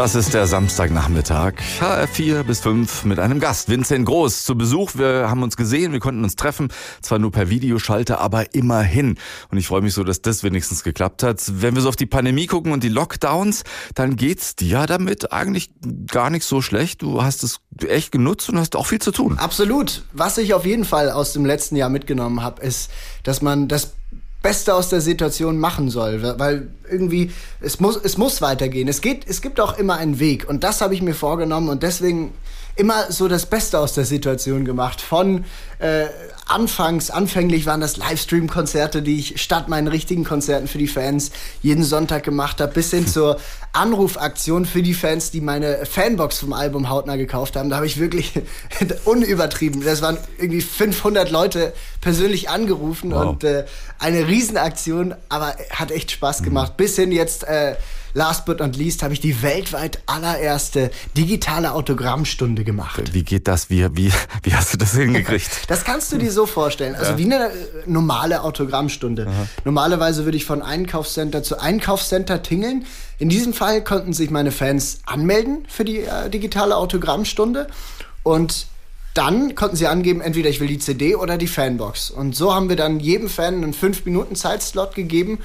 Das ist der Samstagnachmittag, HR4 bis 5 mit einem Gast, Vincent Groß, zu Besuch. Wir haben uns gesehen, wir konnten uns treffen, zwar nur per Videoschalte, aber immerhin. Und ich freue mich so, dass das wenigstens geklappt hat. Wenn wir so auf die Pandemie gucken und die Lockdowns, dann geht's dir damit eigentlich gar nicht so schlecht. Du hast es echt genutzt und hast auch viel zu tun. Absolut. Was ich auf jeden Fall aus dem letzten Jahr mitgenommen habe, ist, dass man das Beste aus der Situation machen soll, weil irgendwie es muss es muss weitergehen. Es geht es gibt auch immer einen Weg und das habe ich mir vorgenommen und deswegen immer so das Beste aus der Situation gemacht. Von äh, anfangs, anfänglich waren das Livestream-Konzerte, die ich statt meinen richtigen Konzerten für die Fans jeden Sonntag gemacht habe, bis hin zur Anrufaktion für die Fans, die meine Fanbox vom Album Hautnah gekauft haben. Da habe ich wirklich unübertrieben. Das waren irgendwie 500 Leute persönlich angerufen wow. und äh, eine Riesenaktion, aber hat echt Spaß gemacht. Mhm. Bis hin jetzt äh, last but not least habe ich die weltweit allererste digitale Autogrammstunde gemacht. Wie geht das? Wie, wie, wie hast du das hingekriegt? das kannst du dir so vorstellen. Also ja. wie eine äh, normale Autogrammstunde. Aha. Normalerweise würde ich von Einkaufscenter zu Einkaufscenter tingeln. In diesem Fall konnten sich meine Fans anmelden für die äh, digitale Autogrammstunde und dann konnten sie angeben, entweder ich will die CD oder die Fanbox. Und so haben wir dann jedem Fan einen 5 Minuten Zeitslot gegeben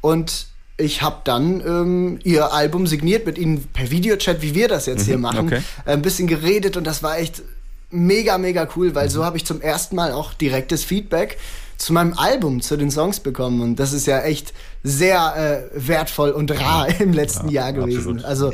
und ich habe dann ähm, ihr Album signiert mit ihnen per Videochat, wie wir das jetzt mhm, hier machen, okay. äh, ein bisschen geredet und das war echt mega, mega cool, weil mhm. so habe ich zum ersten Mal auch direktes Feedback zu meinem Album, zu den Songs bekommen und das ist ja echt sehr äh, wertvoll und rar im letzten ja, Jahr gewesen. Absolut. Also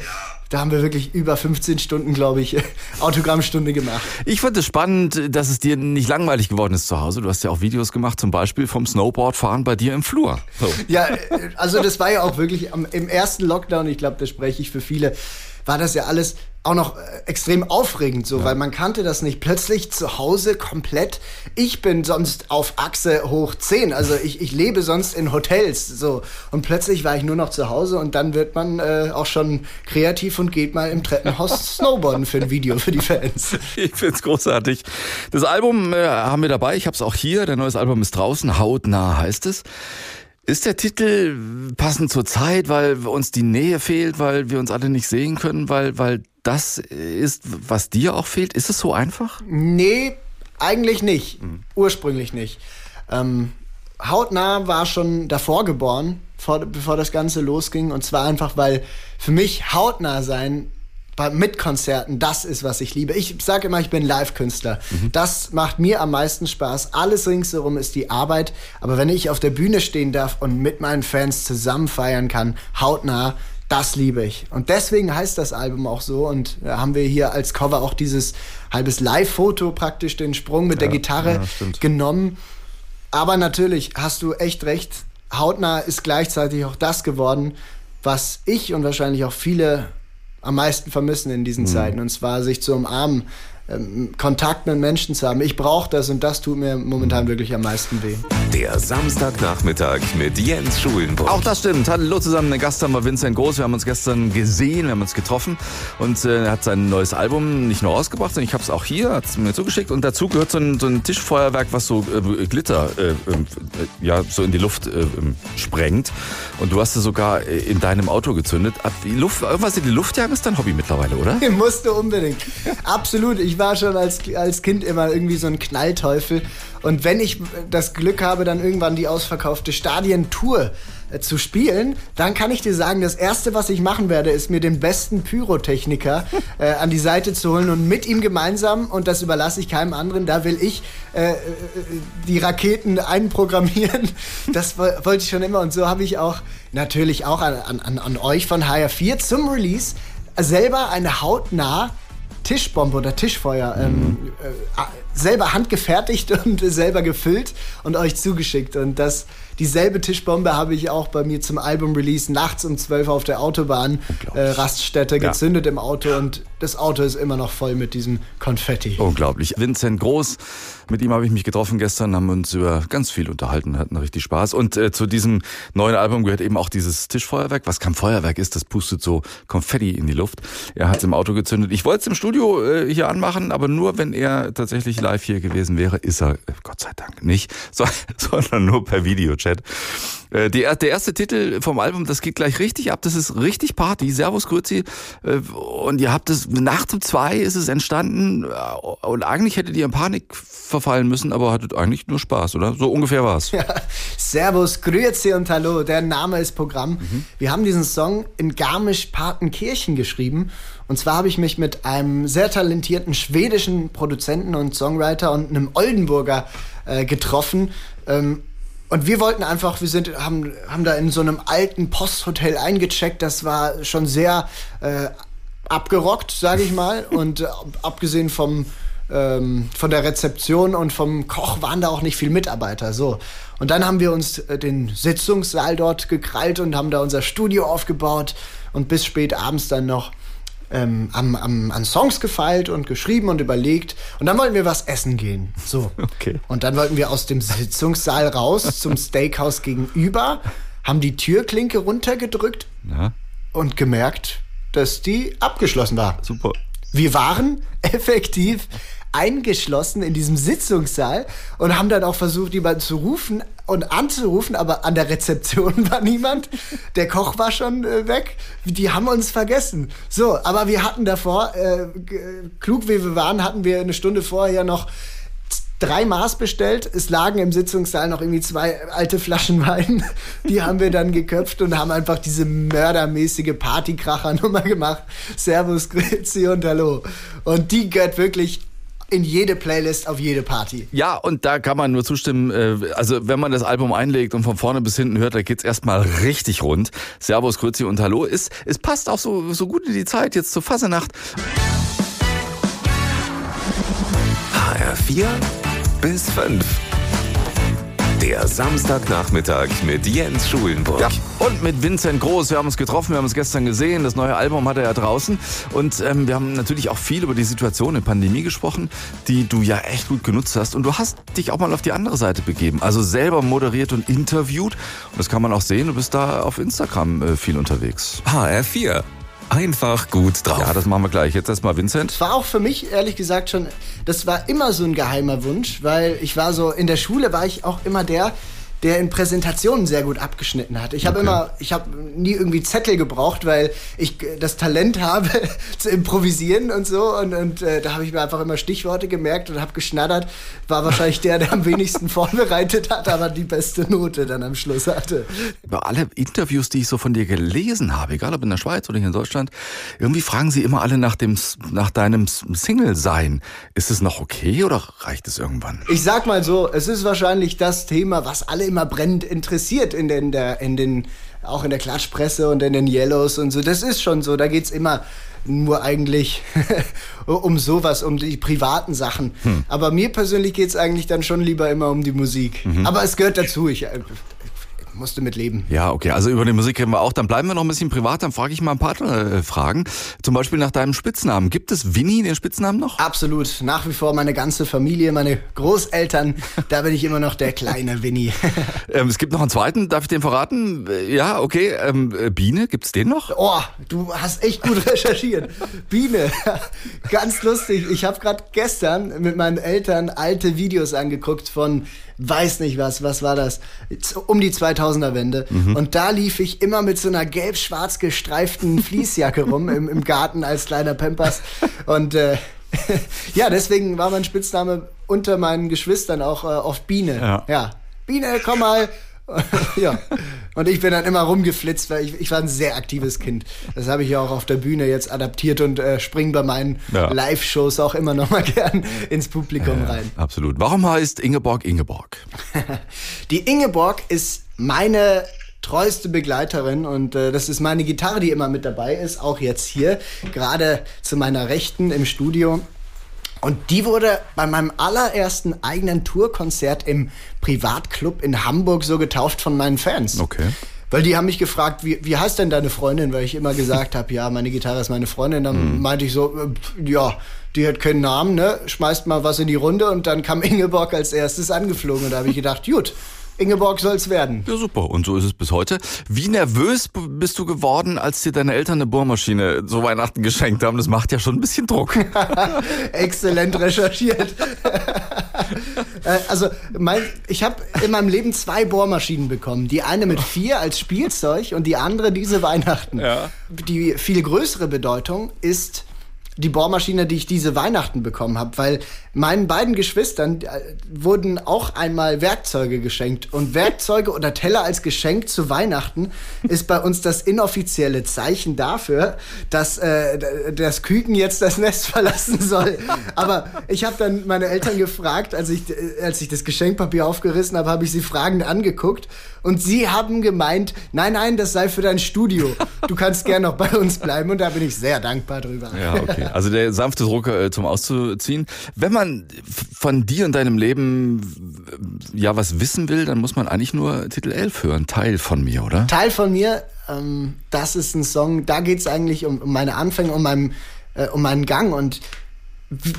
da haben wir wirklich über 15 Stunden, glaube ich, Autogrammstunde gemacht. Ich fand es spannend, dass es dir nicht langweilig geworden ist zu Hause. Du hast ja auch Videos gemacht, zum Beispiel vom Snowboardfahren bei dir im Flur. So. Ja, also das war ja auch wirklich im ersten Lockdown, ich glaube, da spreche ich für viele, war das ja alles auch noch äh, extrem aufregend, so, ja. weil man kannte das nicht. Plötzlich zu Hause komplett. Ich bin sonst auf Achse hoch 10, also ich, ich lebe sonst in Hotels, so. Und plötzlich war ich nur noch zu Hause und dann wird man äh, auch schon kreativ und geht mal im Treppenhaus snowboarden für ein Video für die Fans. Ich find's großartig. Das Album äh, haben wir dabei, ich hab's auch hier, der neues Album ist draußen, Hautnah heißt es. Ist der Titel passend zur Zeit, weil uns die Nähe fehlt, weil wir uns alle nicht sehen können, weil, weil das ist, was dir auch fehlt? Ist es so einfach? Nee, eigentlich nicht. Mhm. Ursprünglich nicht. Ähm, Hautnah war schon davor geboren, vor, bevor das Ganze losging. Und zwar einfach, weil für mich hautnah sein mit Konzerten, das ist, was ich liebe. Ich sage immer, ich bin Live-Künstler. Mhm. Das macht mir am meisten Spaß. Alles ringsherum ist die Arbeit. Aber wenn ich auf der Bühne stehen darf und mit meinen Fans zusammen feiern kann, hautnah, das liebe ich. Und deswegen heißt das Album auch so. Und da haben wir hier als Cover auch dieses halbes Live-Foto praktisch, den Sprung mit ja, der Gitarre ja, genommen. Aber natürlich hast du echt recht. Hautnah ist gleichzeitig auch das geworden, was ich und wahrscheinlich auch viele am meisten vermissen in diesen mhm. Zeiten. Und zwar sich zu umarmen, ähm, Kontakt mit Menschen zu haben. Ich brauche das und das tut mir momentan wirklich am meisten weh. Der Samstagnachmittag mit Jens Schulenburg. Auch das stimmt. Hallo zusammen, der Gast haben wir Vincent Groß. Wir haben uns gestern gesehen, wir haben uns getroffen und äh, er hat sein neues Album nicht nur rausgebracht, sondern ich habe es auch hier, hat es mir zugeschickt und dazu gehört so ein, so ein Tischfeuerwerk, was so äh, Glitter äh, ähm, äh, ja so in die Luft äh, ähm, sprengt und du hast es sogar äh, in deinem Auto gezündet. Die Luft, irgendwas in die Luft jagen ist dein Hobby mittlerweile, oder? Ich musste unbedingt. Absolut. Ich ich war schon als, als Kind immer irgendwie so ein Knallteufel. Und wenn ich das Glück habe, dann irgendwann die ausverkaufte Stadientour äh, zu spielen, dann kann ich dir sagen, das Erste, was ich machen werde, ist mir den besten Pyrotechniker äh, an die Seite zu holen und mit ihm gemeinsam, und das überlasse ich keinem anderen, da will ich äh, äh die Raketen einprogrammieren. Das wollte ich schon immer. Und so habe ich auch natürlich auch an, an, an euch von HR4 zum Release selber eine hautnah Tischbombe oder Tischfeuer ähm, äh, selber handgefertigt und selber gefüllt und euch zugeschickt. Und das, dieselbe Tischbombe habe ich auch bei mir zum Album-Release nachts um 12 auf der Autobahn äh, Raststätte gezündet ja. im Auto und das Auto ist immer noch voll mit diesem Konfetti. Unglaublich. Vincent Groß, mit ihm habe ich mich getroffen gestern, haben uns über ganz viel unterhalten, hatten richtig Spaß. Und äh, zu diesem neuen Album gehört eben auch dieses Tischfeuerwerk. Was kein Feuerwerk ist, das pustet so Konfetti in die Luft. Er hat es im Auto gezündet. Ich wollte es im Studio äh, hier anmachen, aber nur wenn er tatsächlich live hier gewesen wäre, ist er, äh, Gott sei Dank, nicht, so, sondern nur per Videochat. Chat. Äh, der erste Titel vom Album, das geht gleich richtig ab. Das ist richtig Party. Servus Grüezi. Äh, und ihr habt es, nachts um zwei ist es entstanden. Äh, und eigentlich hättet ihr in Panik verfallen müssen, aber hattet eigentlich nur Spaß, oder? So ungefähr war's. Ja. Servus, Grüezi und Hallo. Der Name ist Programm. Mhm. Wir haben diesen Song in Garmisch-Partenkirchen geschrieben. Und zwar habe ich mich mit einem sehr talentierten schwedischen Produzenten und Songwriter und einem Oldenburger äh, getroffen. Ähm, und wir wollten einfach, wir sind, haben, haben da in so einem alten Posthotel eingecheckt. Das war schon sehr äh, abgerockt, sage ich mal. Und äh, abgesehen vom ähm, von der Rezeption und vom Koch waren da auch nicht viel Mitarbeiter. So. Und dann haben wir uns äh, den Sitzungssaal dort gekrallt und haben da unser Studio aufgebaut und bis spät abends dann noch ähm, am, am, an Songs gefeilt und geschrieben und überlegt. Und dann wollten wir was essen gehen. So. Okay. Und dann wollten wir aus dem Sitzungssaal raus zum Steakhouse gegenüber, haben die Türklinke runtergedrückt ja. und gemerkt, dass die abgeschlossen war. Super. Wir waren effektiv eingeschlossen in diesem Sitzungssaal und haben dann auch versucht, jemanden zu rufen und anzurufen, aber an der Rezeption war niemand. Der Koch war schon äh, weg. Die haben uns vergessen. So, aber wir hatten davor, äh, klug wie wir waren, hatten wir eine Stunde vorher noch drei Maß bestellt. Es lagen im Sitzungssaal noch irgendwie zwei alte Flaschen Wein. Die haben wir dann geköpft und haben einfach diese mördermäßige Partykracher-Nummer gemacht. Servus, Grüezi und Hallo. Und die gehört wirklich in jede Playlist, auf jede Party. Ja, und da kann man nur zustimmen. Äh, also, wenn man das Album einlegt und von vorne bis hinten hört, da geht's erstmal richtig rund. Servus, Grüezi und Hallo. Ist, es passt auch so, so gut in die Zeit jetzt zur Fasenacht. HR4 bis 5. Der Samstagnachmittag mit Jens Schulenburg. Ja, und mit Vincent Groß. Wir haben uns getroffen, wir haben uns gestern gesehen. Das neue Album hat er ja draußen. Und ähm, wir haben natürlich auch viel über die Situation in Pandemie gesprochen, die du ja echt gut genutzt hast. Und du hast dich auch mal auf die andere Seite begeben. Also selber moderiert und interviewt. Und das kann man auch sehen. Du bist da auf Instagram äh, viel unterwegs. HR4 einfach gut drauf. Ja, das machen wir gleich. Jetzt erstmal Vincent. Das war auch für mich, ehrlich gesagt, schon, das war immer so ein geheimer Wunsch, weil ich war so, in der Schule war ich auch immer der, der in Präsentationen sehr gut abgeschnitten hat. Ich habe okay. immer, ich habe nie irgendwie Zettel gebraucht, weil ich das Talent habe zu improvisieren und so. Und, und äh, da habe ich mir einfach immer Stichworte gemerkt und habe geschnattert. War wahrscheinlich der, der am wenigsten vorbereitet hat, aber die beste Note dann am Schluss hatte. Über alle Interviews, die ich so von dir gelesen habe, egal ob in der Schweiz oder hier in Deutschland, irgendwie fragen sie immer alle nach dem, nach deinem Single-Sein. Ist es noch okay oder reicht es irgendwann? Ich sag mal so, es ist wahrscheinlich das Thema, was alle immer brennend interessiert in den, der, in den, auch in der Klatschpresse und in den Yellows und so. Das ist schon so. Da geht es immer nur eigentlich um sowas, um die privaten Sachen. Hm. Aber mir persönlich geht es eigentlich dann schon lieber immer um die Musik. Mhm. Aber es gehört dazu. Ich, äh, musst du mitleben. Ja, okay. Also über die Musik reden wir auch. Dann bleiben wir noch ein bisschen privat. Dann frage ich mal ein paar äh, Fragen. Zum Beispiel nach deinem Spitznamen. Gibt es Winnie den Spitznamen noch? Absolut. Nach wie vor meine ganze Familie, meine Großeltern. da bin ich immer noch der kleine Winnie. ähm, es gibt noch einen zweiten. Darf ich den verraten? Äh, ja, okay. Ähm, äh, Biene, es den noch? Oh, du hast echt gut recherchiert. Biene. Ganz lustig. Ich habe gerade gestern mit meinen Eltern alte Videos angeguckt von weiß nicht was. Was war das? Um die 2000 2000er-Wende. Mhm. Und da lief ich immer mit so einer gelb-schwarz gestreiften Fließjacke rum im, im Garten als kleiner Pampers. Und äh, ja, deswegen war mein Spitzname unter meinen Geschwistern auch äh, oft Biene. Ja. ja. Biene, komm mal, ja. Und ich bin dann immer rumgeflitzt, weil ich, ich war ein sehr aktives Kind. Das habe ich ja auch auf der Bühne jetzt adaptiert und äh, springe bei meinen ja. Live-Shows auch immer noch mal gern ins Publikum äh, rein. Absolut. Warum heißt Ingeborg Ingeborg? Die Ingeborg ist meine treueste Begleiterin und äh, das ist meine Gitarre, die immer mit dabei ist, auch jetzt hier, gerade zu meiner Rechten im Studio. Und die wurde bei meinem allerersten eigenen Tourkonzert im Privatclub in Hamburg so getauft von meinen Fans. Okay. Weil die haben mich gefragt, wie, wie heißt denn deine Freundin? Weil ich immer gesagt habe, ja, meine Gitarre ist meine Freundin. Dann mhm. meinte ich so, äh, ja, die hat keinen Namen, ne? Schmeißt mal was in die Runde und dann kam Ingeborg als erstes angeflogen. Und da habe ich gedacht, gut, Ingeborg soll's werden. Ja, super. Und so ist es bis heute. Wie nervös bist du geworden, als dir deine Eltern eine Bohrmaschine zu Weihnachten geschenkt haben? Das macht ja schon ein bisschen Druck. Exzellent recherchiert. Äh, also mein, ich habe in meinem Leben zwei Bohrmaschinen bekommen. Die eine mit vier als Spielzeug und die andere diese Weihnachten. Ja. Die viel größere Bedeutung ist die Bohrmaschine, die ich diese Weihnachten bekommen habe, weil meinen beiden Geschwistern äh, wurden auch einmal Werkzeuge geschenkt und Werkzeuge oder Teller als Geschenk zu Weihnachten ist bei uns das inoffizielle Zeichen dafür, dass äh, das Küken jetzt das Nest verlassen soll. Aber ich habe dann meine Eltern gefragt, als ich als ich das Geschenkpapier aufgerissen habe, habe ich sie fragend angeguckt und sie haben gemeint, nein, nein, das sei für dein Studio. Du kannst gern noch bei uns bleiben und da bin ich sehr dankbar drüber. Ja, okay. Also der sanfte Druck äh, zum Auszuziehen. Wenn man von dir und deinem Leben ja was wissen will, dann muss man eigentlich nur Titel 11 hören. Teil von mir, oder? Teil von mir, ähm, das ist ein Song, da geht es eigentlich um, um meine Anfänge, um, meinen, äh, um meinen Gang und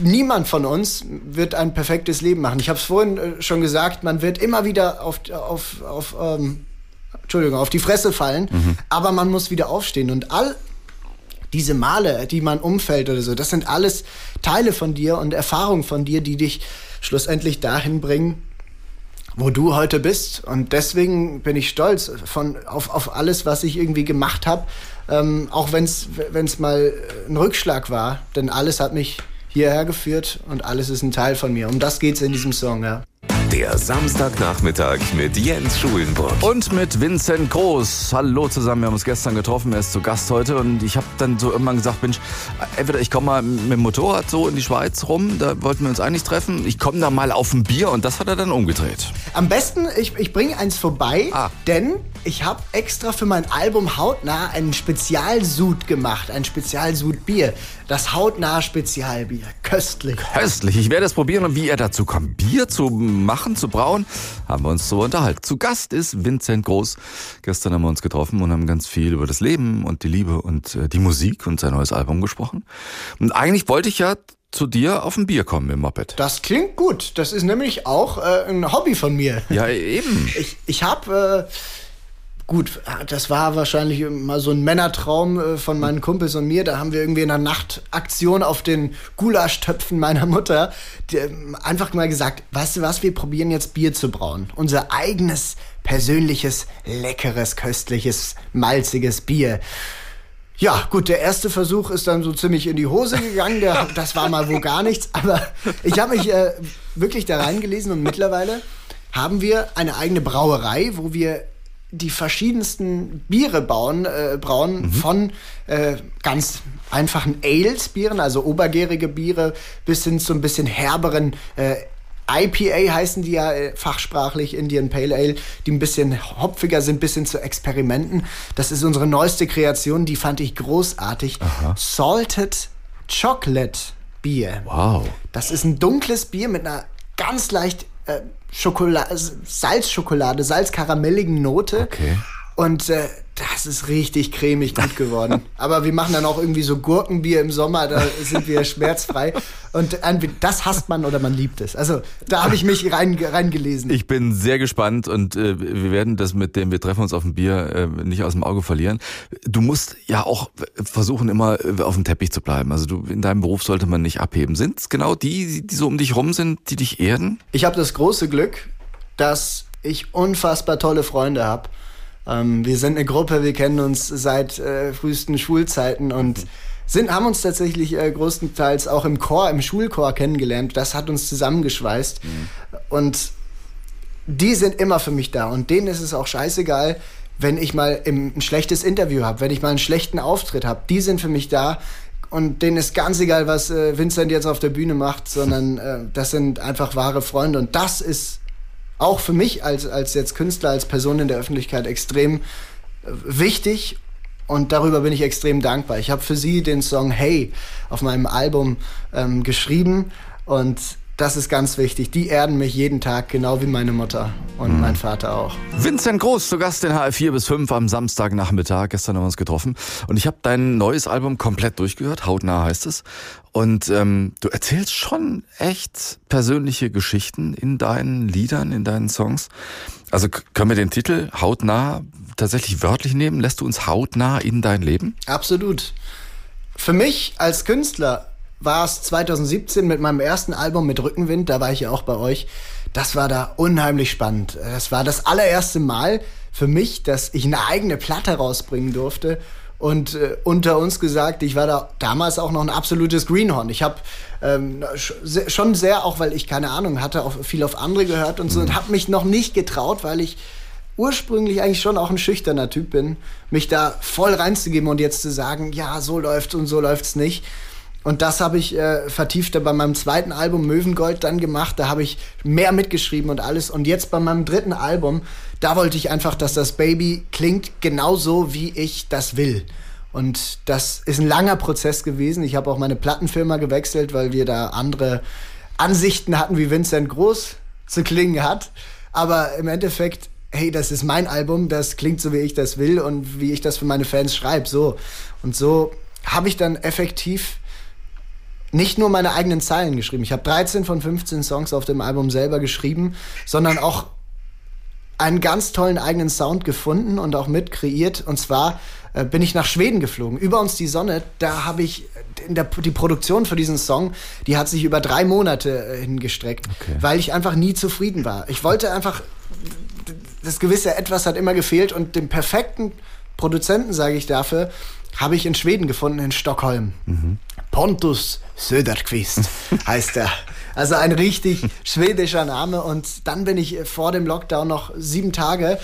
niemand von uns wird ein perfektes Leben machen. Ich habe es vorhin äh, schon gesagt, man wird immer wieder auf, auf, auf ähm, Entschuldigung, auf die Fresse fallen, mhm. aber man muss wieder aufstehen und all diese Male, die man umfällt oder so, das sind alles Teile von dir und Erfahrungen von dir, die dich schlussendlich dahin bringen, wo du heute bist. Und deswegen bin ich stolz von, auf, auf alles, was ich irgendwie gemacht habe. Ähm, auch wenn es mal ein Rückschlag war, denn alles hat mich hierher geführt und alles ist ein Teil von mir. Um das geht es in diesem Song, ja. Der Samstagnachmittag mit Jens Schulenburg. Und mit Vincent Groß. Hallo zusammen, wir haben uns gestern getroffen, er ist zu Gast heute und ich habe dann so irgendwann gesagt, Mensch, entweder ich komme mal mit dem Motorrad so in die Schweiz rum, da wollten wir uns eigentlich treffen, ich komme da mal auf ein Bier und das hat er dann umgedreht. Am besten, ich, ich bringe eins vorbei, ah. denn ich habe extra für mein Album Hautnah einen Spezialsud gemacht, ein Spezialsud-Bier. Das Hautnah Spezialbier. Köstlich. Köstlich. Ich werde es probieren und wie er dazu kommt, Bier zu machen, zu brauen, haben wir uns so unterhalten. Zu Gast ist Vincent Groß. Gestern haben wir uns getroffen und haben ganz viel über das Leben und die Liebe und äh, die Musik und sein neues Album gesprochen. Und eigentlich wollte ich ja zu dir auf ein Bier kommen im Moped. Das klingt gut. Das ist nämlich auch äh, ein Hobby von mir. Ja, eben. Ich, ich habe... Äh, Gut, das war wahrscheinlich mal so ein Männertraum äh, von meinen Kumpels und mir. Da haben wir irgendwie in einer Nachtaktion auf den Gulaschtöpfen meiner Mutter ähm, einfach mal gesagt, weißt du was, wir probieren jetzt Bier zu brauen. Unser eigenes, persönliches, leckeres, köstliches, malziges Bier. Ja, gut, der erste Versuch ist dann so ziemlich in die Hose gegangen. Der, das war mal wo gar nichts. Aber ich habe mich äh, wirklich da reingelesen und mittlerweile haben wir eine eigene Brauerei, wo wir die verschiedensten Biere bauen, äh, brauen, mhm. von äh, ganz einfachen Ales-Bieren, also obergärige Biere, bis hin zu ein bisschen herberen äh, IPA heißen die ja äh, fachsprachlich Indian Pale Ale, die ein bisschen hopfiger sind, bis hin zu Experimenten. Das ist unsere neueste Kreation, die fand ich großartig. Aha. Salted Chocolate Bier. Wow. Das ist ein dunkles Bier mit einer ganz leicht äh, Schokolade, Salzschokolade, salzkaramelligen Note. Okay. Und äh, das ist richtig cremig gut geworden. Aber wir machen dann auch irgendwie so Gurkenbier im Sommer, da sind wir schmerzfrei. Und das hasst man oder man liebt es. Also da habe ich mich rein, reingelesen. Ich bin sehr gespannt und äh, wir werden das mit dem, wir treffen uns auf dem Bier, äh, nicht aus dem Auge verlieren. Du musst ja auch versuchen, immer äh, auf dem Teppich zu bleiben. Also du in deinem Beruf sollte man nicht abheben. Sind es genau die, die so um dich rum sind, die dich erden? Ich habe das große Glück, dass ich unfassbar tolle Freunde habe ähm, wir sind eine Gruppe, wir kennen uns seit äh, frühesten Schulzeiten und mhm. sind, haben uns tatsächlich äh, größtenteils auch im Chor, im Schulchor kennengelernt. Das hat uns zusammengeschweißt. Mhm. Und die sind immer für mich da. Und denen ist es auch scheißegal, wenn ich mal im, ein schlechtes Interview habe, wenn ich mal einen schlechten Auftritt habe. Die sind für mich da. Und denen ist ganz egal, was äh, Vincent jetzt auf der Bühne macht, sondern äh, das sind einfach wahre Freunde. Und das ist auch für mich als, als jetzt Künstler, als Person in der Öffentlichkeit extrem äh, wichtig und darüber bin ich extrem dankbar. Ich habe für sie den Song Hey auf meinem Album ähm, geschrieben und das ist ganz wichtig. Die erden mich jeden Tag, genau wie meine Mutter und mhm. mein Vater auch. Vincent Groß, zu Gast in HR4 bis 5 am Samstagnachmittag. Gestern haben wir uns getroffen. Und ich habe dein neues Album komplett durchgehört. Hautnah heißt es. Und ähm, du erzählst schon echt persönliche Geschichten in deinen Liedern, in deinen Songs. Also können wir den Titel Hautnah tatsächlich wörtlich nehmen? Lässt du uns hautnah in dein Leben? Absolut. Für mich als Künstler war es 2017 mit meinem ersten Album mit Rückenwind, da war ich ja auch bei euch, das war da unheimlich spannend. Das war das allererste Mal für mich, dass ich eine eigene Platte rausbringen durfte. Und äh, unter uns gesagt, ich war da damals auch noch ein absolutes Greenhorn. Ich habe ähm, schon sehr, auch weil ich keine Ahnung hatte, auch viel auf andere gehört und so, und habe mich noch nicht getraut, weil ich ursprünglich eigentlich schon auch ein schüchterner Typ bin, mich da voll reinzugeben und jetzt zu sagen, ja, so läuft's und so läuft's nicht. Und das habe ich äh, vertiefter bei meinem zweiten Album Möwengold dann gemacht. Da habe ich mehr mitgeschrieben und alles. Und jetzt bei meinem dritten Album, da wollte ich einfach, dass das Baby klingt genauso, wie ich das will. Und das ist ein langer Prozess gewesen. Ich habe auch meine Plattenfirma gewechselt, weil wir da andere Ansichten hatten, wie Vincent Groß zu klingen hat. Aber im Endeffekt hey, das ist mein Album, das klingt so, wie ich das will und wie ich das für meine Fans schreibe. So. Und so habe ich dann effektiv nicht nur meine eigenen Zeilen geschrieben. Ich habe 13 von 15 Songs auf dem Album selber geschrieben, sondern auch einen ganz tollen eigenen Sound gefunden und auch mit kreiert. Und zwar äh, bin ich nach Schweden geflogen. Über uns die Sonne, da habe ich der, die Produktion für diesen Song, die hat sich über drei Monate äh, hingestreckt, okay. weil ich einfach nie zufrieden war. Ich wollte einfach das gewisse Etwas hat immer gefehlt und den perfekten Produzenten, sage ich dafür, habe ich in Schweden gefunden, in Stockholm. Mhm. Pontus Söderqvist heißt er. Also ein richtig schwedischer Name. Und dann bin ich vor dem Lockdown noch sieben Tage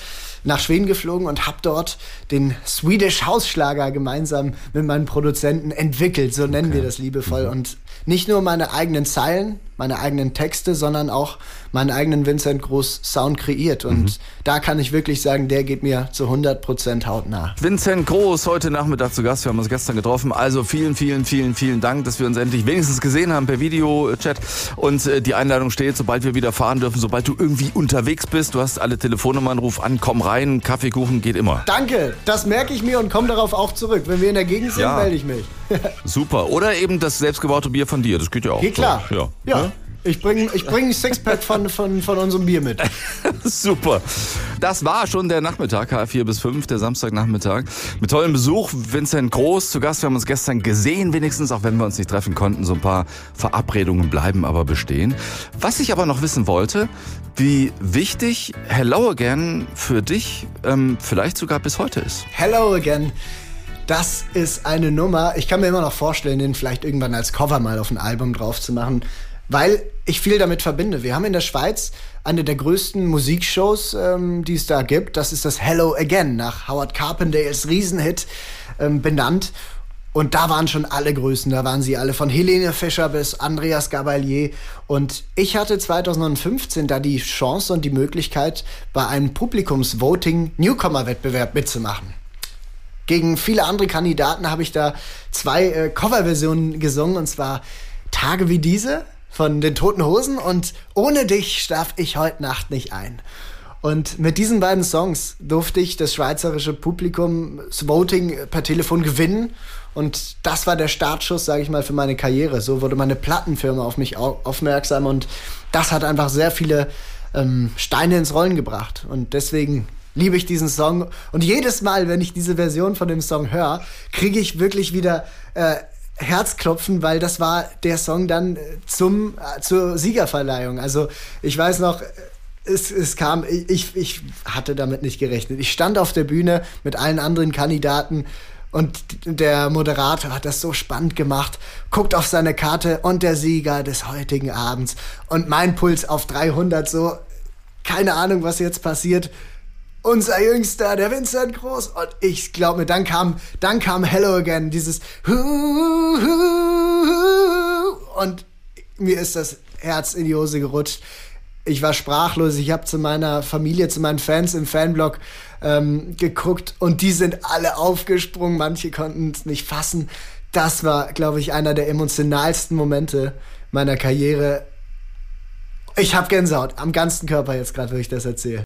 nach Schweden geflogen und habe dort den Swedish Hausschlager gemeinsam mit meinen Produzenten entwickelt, so nennen okay. wir das liebevoll. Mhm. Und nicht nur meine eigenen Zeilen, meine eigenen Texte, sondern auch meinen eigenen Vincent Groß Sound kreiert. Und mhm. da kann ich wirklich sagen, der geht mir zu 100% hautnah. Vincent Groß, heute Nachmittag zu Gast. Wir haben uns gestern getroffen. Also vielen, vielen, vielen, vielen Dank, dass wir uns endlich wenigstens gesehen haben per Videochat. Und äh, die Einladung steht, sobald wir wieder fahren dürfen, sobald du irgendwie unterwegs bist. Du hast alle Telefonnummern, ruf an, komm rein. Kaffeekuchen geht immer. Danke, das merke ich mir und komme darauf auch zurück. Wenn wir in der Gegend sind, ja. melde ich mich. Super. Oder eben das selbstgebaute Bier von dir. Das geht ja auch. Geht klar. Ja. ja. Ich bringe ich bring ein Sixpack von, von, von unserem Bier mit. Super. Das war schon der Nachmittag, H4 bis 5, der Samstagnachmittag. Mit tollem Besuch. Vincent Groß zu Gast. Wir haben uns gestern gesehen, wenigstens, auch wenn wir uns nicht treffen konnten. So ein paar Verabredungen bleiben aber bestehen. Was ich aber noch wissen wollte, wie wichtig Hello Again für dich ähm, vielleicht sogar bis heute ist. Hello Again. Das ist eine Nummer. Ich kann mir immer noch vorstellen, den vielleicht irgendwann als Cover mal auf ein Album drauf zu machen weil ich viel damit verbinde. Wir haben in der Schweiz eine der größten Musikshows, ähm, die es da gibt. Das ist das Hello Again, nach Howard Carpendales Riesenhit ähm, benannt. Und da waren schon alle Größen. Da waren sie alle von Helene Fischer bis Andreas Gabalier. Und ich hatte 2015 da die Chance und die Möglichkeit, bei einem Publikumsvoting Newcomer-Wettbewerb mitzumachen. Gegen viele andere Kandidaten habe ich da zwei äh, Coverversionen gesungen. Und zwar Tage wie diese von den Toten Hosen und Ohne dich schlaf ich heute Nacht nicht ein. Und mit diesen beiden Songs durfte ich das schweizerische Publikum das Voting per Telefon gewinnen. Und das war der Startschuss, sage ich mal, für meine Karriere. So wurde meine Plattenfirma auf mich aufmerksam und das hat einfach sehr viele ähm, Steine ins Rollen gebracht. Und deswegen liebe ich diesen Song. Und jedes Mal, wenn ich diese Version von dem Song höre, kriege ich wirklich wieder äh, Herzklopfen, weil das war der Song dann äh, zum, äh, zur Siegerverleihung. Also ich weiß noch, es, es kam, ich, ich hatte damit nicht gerechnet. Ich stand auf der Bühne mit allen anderen Kandidaten und der Moderator hat das so spannend gemacht, guckt auf seine Karte und der Sieger des heutigen Abends und mein Puls auf 300 so, keine Ahnung, was jetzt passiert unser Jüngster, der Vincent Groß. Und ich glaube mir, dann kam, dann kam Hello Again, dieses und mir ist das Herz in die Hose gerutscht. Ich war sprachlos. Ich habe zu meiner Familie, zu meinen Fans im Fanblog ähm, geguckt und die sind alle aufgesprungen. Manche konnten es nicht fassen. Das war, glaube ich, einer der emotionalsten Momente meiner Karriere. Ich habe Gänsehaut am ganzen Körper jetzt gerade, wo ich das erzähle.